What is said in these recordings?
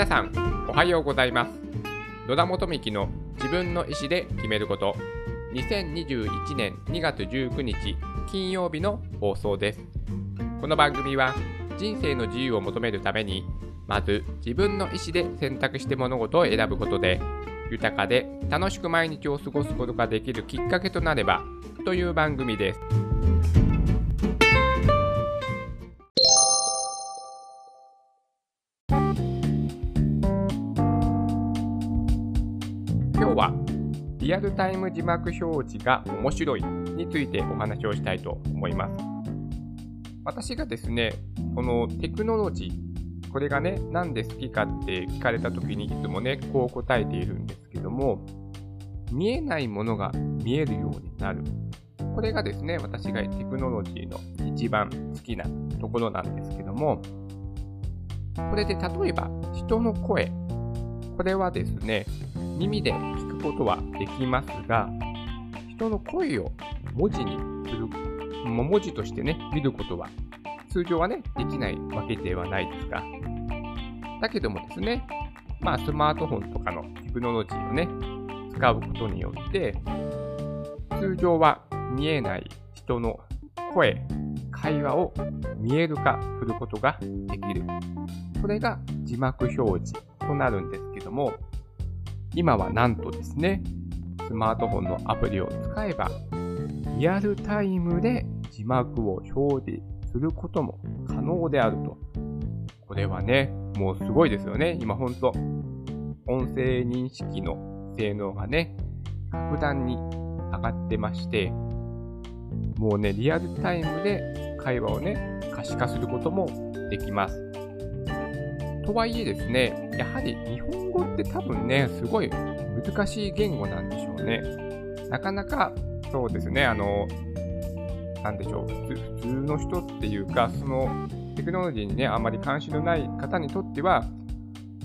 皆さんおはようございます。野田元幹の自分の意思で決めること。2021年2月19日金曜日の放送です。この番組は人生の自由を求めるためにまず自分の意思で選択して物事を選ぶことで豊かで楽しく毎日を過ごすことができるきっかけとなればという番組です。リアルタイム字幕表示が面白いについてお話をしたいと思います。私がですねこのテクノロジーこれがねなんで好きかって聞かれた時にいつもねこう答えているんですけども見えないものが見えるようになる。これがですね私がテクノロジーの一番好きなところなんですけどもこれで例えば人の声。これはですね耳で聞ことはできますが人の声を文字にする文字としてね見ることは通常はねできないわけではないですがだけどもですねまあスマートフォンとかのテクノロジーをね使うことによって通常は見えない人の声会話を見える化することができる。それが字幕表示となるんですけども今はなんとですねスマートフォンのアプリを使えばリアルタイムで字幕を表示することも可能であると。これはね、もうすごいですよね。今ほんと、音声認識の性能がね、格段に上がってまして、もうね、リアルタイムで会話をね、可視化することもできます。とはいえですね、やはり日本語って多分ね、すごい難しい言語なんでしょうね。なかなか、そうですね、あの、なんでしょう普通、普通の人っていうか、そのテクノロジーにね、あんまり関心のない方にとっては、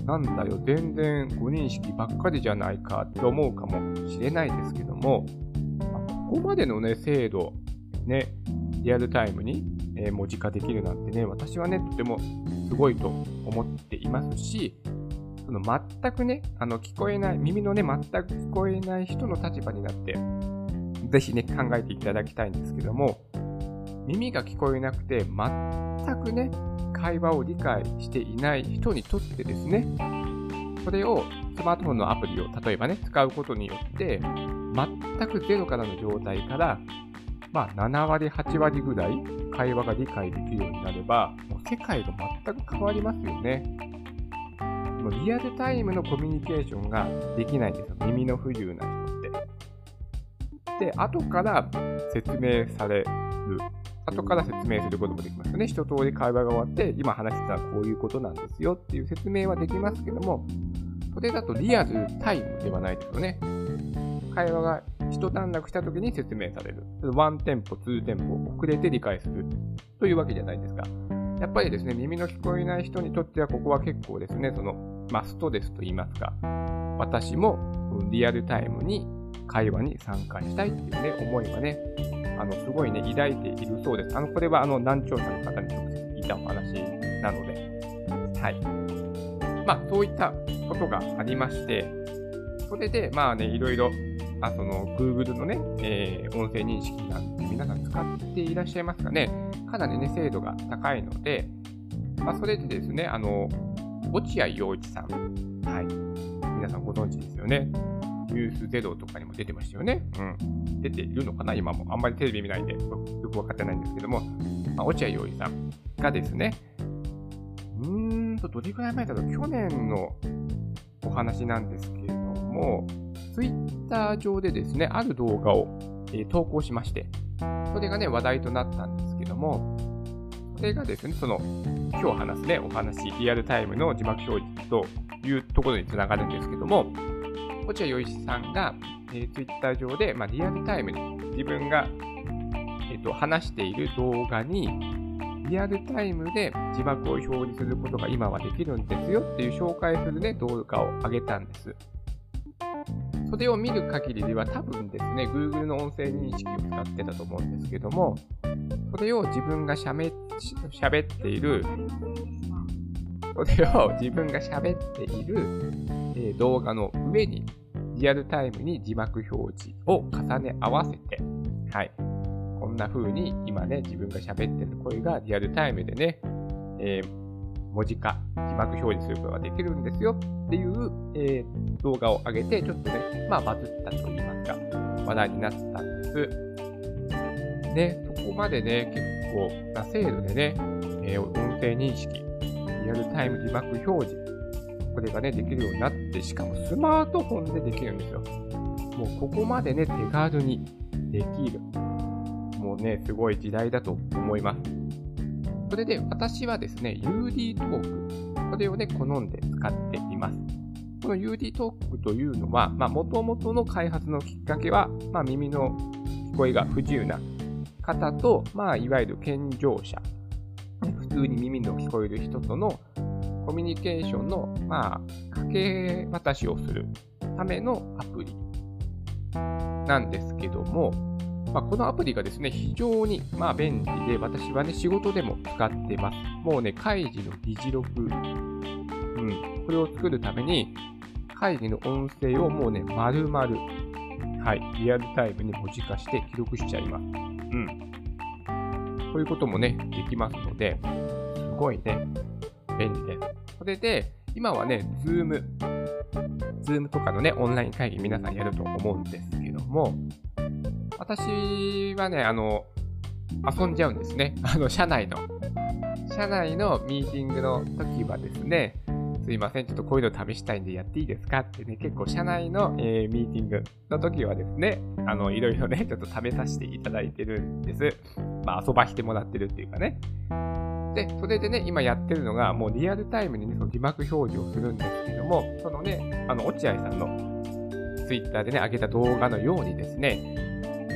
なんだよ、全然誤認識ばっかりじゃないかって思うかもしれないですけども、ここまでのね、精度、ね、リアルタイムに、え文字化できるなんてね、私はね、とてもすごいと思っていますし、その全くね、あの聞こえない、耳のね、全く聞こえない人の立場になって、ぜひね、考えていただきたいんですけども、耳が聞こえなくて、全くね、会話を理解していない人にとってですね、それをスマートフォンのアプリを例えばね、使うことによって、全くゼロからの状態から、まあ、7割、8割ぐらい会話が理解できるようになれば、もう世界が全く変わりますよね。もうリアルタイムのコミュニケーションができないんですよ。耳の不自由な人って。で、後から説明される。後から説明することもできますよね。一通り会話が終わって、今話してたのはこういうことなんですよっていう説明はできますけども、それだとリアルタイムではないですよね。会話が一段落した時に説明される。ワンテンポ、ツーテンポ遅れて理解するというわけじゃないですか。やっぱりですね、耳の聞こえない人にとってはここは結構ですね、その、ま、ストレスと言いますか、私もリアルタイムに会話に参加したいっていうね、思いはね、あの、すごいね、抱いているそうです。あの、これはあの、難聴者の方に直接聞いたお話なので、はい。まあ、そういったことがありまして、それで、まあね、いろいろ、あその、Google のね、えー、音声認識なんて皆さん使っていらっしゃいますかね。かなりね、精度が高いので、まあ、それでですね、あの、落合陽一さん。はい。皆さんご存知ですよね。ニュースゼロとかにも出てましたよね。うん。出ているのかな今も。あんまりテレビ見ないんで、よくわかってないんですけども、まあ、落合陽一さんがですね、うーんと、どれくらい前だろう去年のお話なんですけれども、ツイッター上でですね、ある動画を、え、投稿しまして、それがね、話題となったんですけども、それがですね、その、今日話すね、お話、リアルタイムの字幕表示というところにつながるんですけども、落合陽一さんが、えー、ツイッター上で、まあ、リアルタイムに自分が、えーと、話している動画に、リアルタイムで字幕を表示することが今はできるんですよっていう紹介するね、動画を上げたんです。それを見る限りでは多分ですね、Google の音声認識を使ってたと思うんですけども、それを自分がしゃべっているそれを自分が喋っている、え、動画の上にリアルタイムに字幕表示を重ね合わせて、はい。こんな風に今ね、自分が喋ってる声がリアルタイムでね、えー、文字化、字幕表示することができるんですよっていう、えー、動画を上げて、ちょっとね、まあバズったと言いますか、話題になったんです。ね、そこまでね、結構な精度でね、えー、音声認識、リアルタイム字幕表示、これがね、できるようになって、しかもスマートフォンでできるんですよ。もうここまでね、手軽にできる。もうね、すごい時代だと思います。それで私はですね、UD トーク、これをね、好んで使っています。この UD トークというのは、まあ、元々の開発のきっかけは、まあ、耳の聞こえが不自由な方と、まあ、いわゆる健常者、普通に耳の聞こえる人とのコミュニケーションの、まあ、かけ渡しをするためのアプリなんですけども、まあ、このアプリがですね、非常に、ま、便利で、私はね、仕事でも使ってます。もうね、会議の議事録、うん、これを作るために、会議の音声をもうね、丸々、はい、リアルタイムに文字化して記録しちゃいます。うん。こういうこともね、できますので、すごいね、便利です。それで、今はね、 Zoom、Zoom とかのね、オンライン会議皆さんやると思うんですけども、私はね、あの、遊んじゃうんですね。あの、社内の。社内のミーティングの時はですね、すいません、ちょっとこういうの試したいんでやっていいですかってね、結構社内の、えー、ミーティングの時はですね、あの、いろいろね、ちょっと試させていただいてるんです。まあ、遊ばしてもらってるっていうかね。で、それでね、今やってるのが、もうリアルタイムにね、その字幕表示をするんですけども、そのね、あの、落合さんのツイッターでね、上げた動画のようにですね、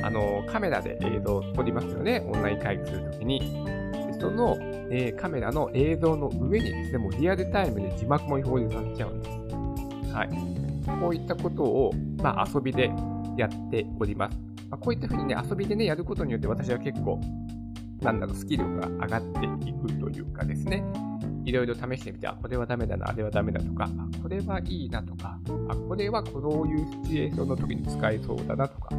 あの、カメラで映像を撮りますよね、オンライン会議するときに。でその、えー、カメラの映像の上にですね、もうリアルタイムで字幕も表示されちゃうんです。はい。こういったことを、まあ、遊びでやっております。まあ、こういったふうにね、遊びでね、やることによって私は結構、なんだろう、スキルが上がっていくというかですね、いろいろ試してみて、あ、これはダメだな、あれはダメだとか、あ、これはいいなとか、あ、これはこういうシチュエーションの時に使えそうだなとか、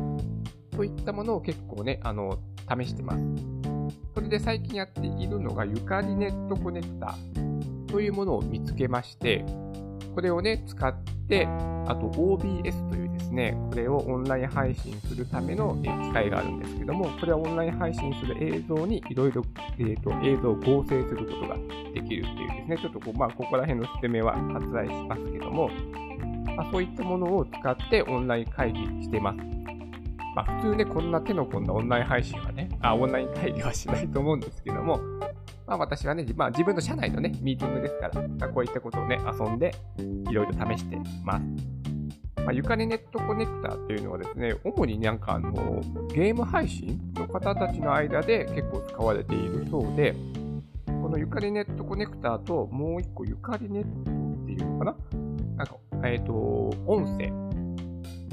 そういったものを結構ね、あの、試してます。それで最近やっているのが、ゆかりネットコネクタというものを見つけまして、これをね、使って、あと OBS というですね、これをオンライン配信するための機械があるんですけども、これはオンライン配信する映像にいろいろ映像を合成することができるっていうですね、ちょっとこう、まあ、ここら辺の説明は割愛しますけども、まあ、そういったものを使ってオンライン会議してます。まあ、普通ね、こんな手の込んだオンライン配信はね、あ、オンライン会議はしないと思うんですけども、まあ私はね、まあ自分の社内のね、ミーティングですから、まあ、こういったことをね、遊んで、いろいろ試してます。まあ、ゆかりネットコネクターっていうのはですね、主になんかあの、ゲーム配信の方たちの間で結構使われているそうで、このゆかりネットコネクターともう一個ゆかりネットっていうのかな？なんか、えっ、ー、と、音声。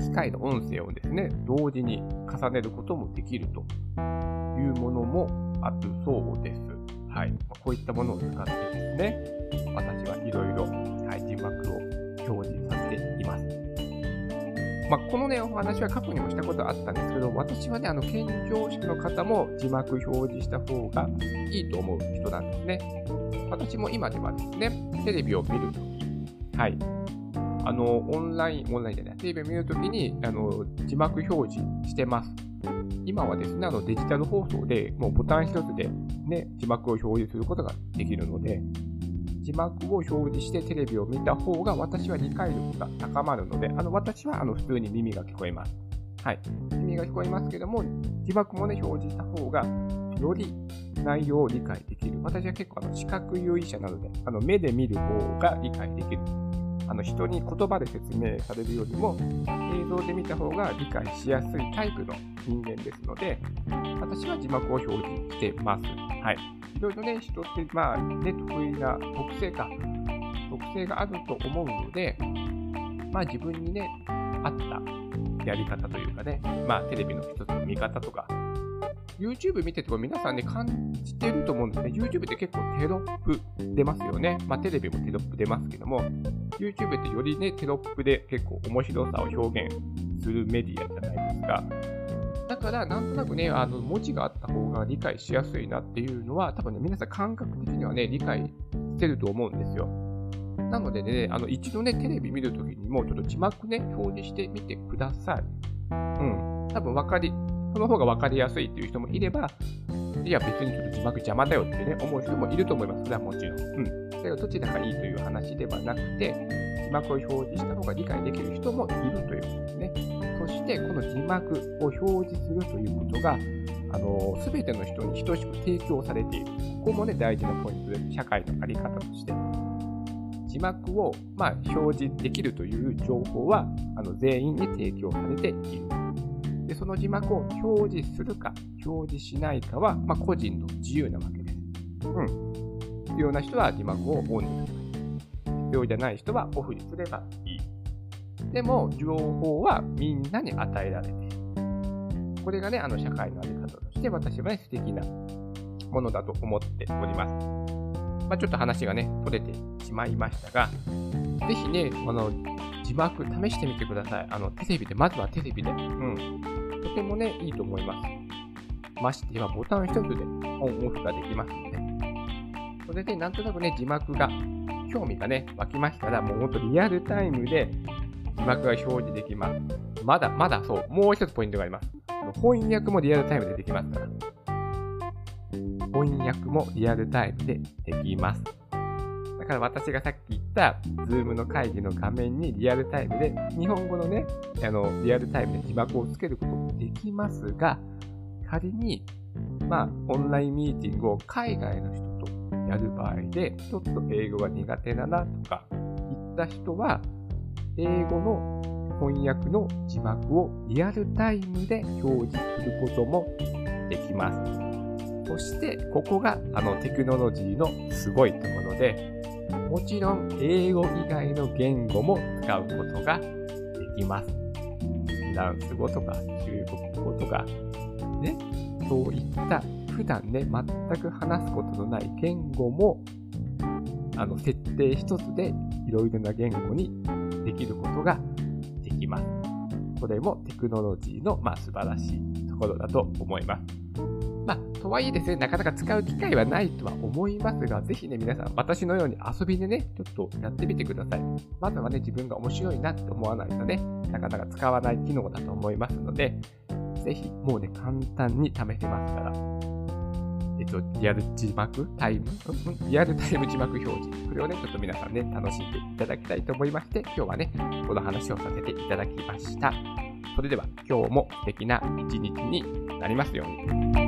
機械の音声をですね、同時に重ねることもできるというものもあるそうです。はい。こういったものを使ってですね、私はいろいろ、はい、字幕を表示させています。まあ、このね、お話は過去にもしたことあったんですけど、私はね、あの、健常者の方も字幕表示した方がいいと思う人なんですね。私も今ではですね、テレビを見ると、はい、あの、オンライン、オンラインじゃない、テレビを見るときに、あの、字幕表示してます。今はですね、あの、デジタル放送で、もうボタン一つで、ね、字幕を表示することができるので、字幕を表示してテレビを見た方が私は理解力が高まるので、あの、私はあの、普通に耳が聞こえます。はい。耳が聞こえますけども、字幕もね、表示した方が、より内容を理解できる。私は結構あの視覚優位者なので、あの目で見る方が理解できるあの人に言葉で説明されるよりも映像で見た方が理解しやすいタイプの人間ですので、私は字幕を表示してます。はい。いろいろね、人って、まあ、ね、得意な特性か、特性があると思うので、まあ自分にね、合ったやり方というかね、まあテレビの一つの見方とか、YouTube 見てても皆さんね、感じてると思うんですね。YouTube って結構テロップ出ますよね。まあテレビもテロップ出ますけども、YouTube ってよりね、テロップで結構面白さを表現するメディアじゃないですか。だから、なんとなくね、あの文字があった方が理解しやすいなっていうのは、多分ね、皆さん感覚的にはね、理解してると思うんですよ。なのでね、あの一度ね、テレビ見るときにも、ちょっと字幕ね、表示してみてください。うん。多分分かり、その方が分かりやすいっていう人もいれば、いや、別にちょっと字幕邪魔だよってね、思う人もいると思います。それはもちろん。うん。だけど、どちらがいいという話ではなくて、字幕を表示した方が理解できる人もいるということですね。そして、この字幕を表示するということが、あの、すべての人に等しく提供されている。ここもね、大事なポイントで、社会のあり方として。字幕を、ま、表示できるという情報は、あの全員に提供されている。で、その字幕を表示するか、表示しないかは、まあ、個人の自由なわけです。うん。必要な人は字幕をオンにする。必要じゃない人はオフにすればいい。でも、情報はみんなに与えられている。これがね、あの社会のあり方として私はね、素敵なものだと思っております。まあ、ちょっと話がね、取れてしまいましたが、ぜひね、あの、字幕試してみてください。あの、テレビで、まずはテレビで。うん。とてもね、いいと思います。まして今、ボタン一つでオンオフができます。それで、なんとなくね、字幕が、興味がね、湧きましたら、もうほんとリアルタイムで字幕が表示できます。まだ、まだそう、もう一つポイントがあります。翻訳もリアルタイムでできますから。翻訳もリアルタイムでできます。だから私がさっき言った、Zoom の会議の画面にリアルタイムで、日本語のね、あの、リアルタイムで字幕をつけることもできますが、仮に、まあ、オンラインミーティングを海外の人やる場合で、ちょっと英語が苦手だなとか、言った人は、英語の翻訳の字幕をリアルタイムで表示することもできます。そして、ここがあのテクノロジーのすごいところで、もちろん英語以外の言語も使うことができます。フランス語とか中国語とか、ね、そういった普段ね、全く話すことのない言語も、あの、設定一つでいろいろな言語にできることができます。これもテクノロジーの、まあ、素晴らしいところだと思います。まあ、とはいえですね、なかなか使う機会はないとは思いますが、ぜひね、皆さん、私のように遊びでね、ちょっとやってみてください。まずはね、自分が面白いなって思わないとね、なかなか使わない機能だと思いますので、ぜひ、もうね、簡単に試せますから、えっと、リアル字幕？タイム、リアルタイム字幕表示。これをね、ちょっと皆さんね、楽しんでいただきたいと思いまして、今日はね、この話をさせていただきました。それでは、今日も素敵な一日になりますように。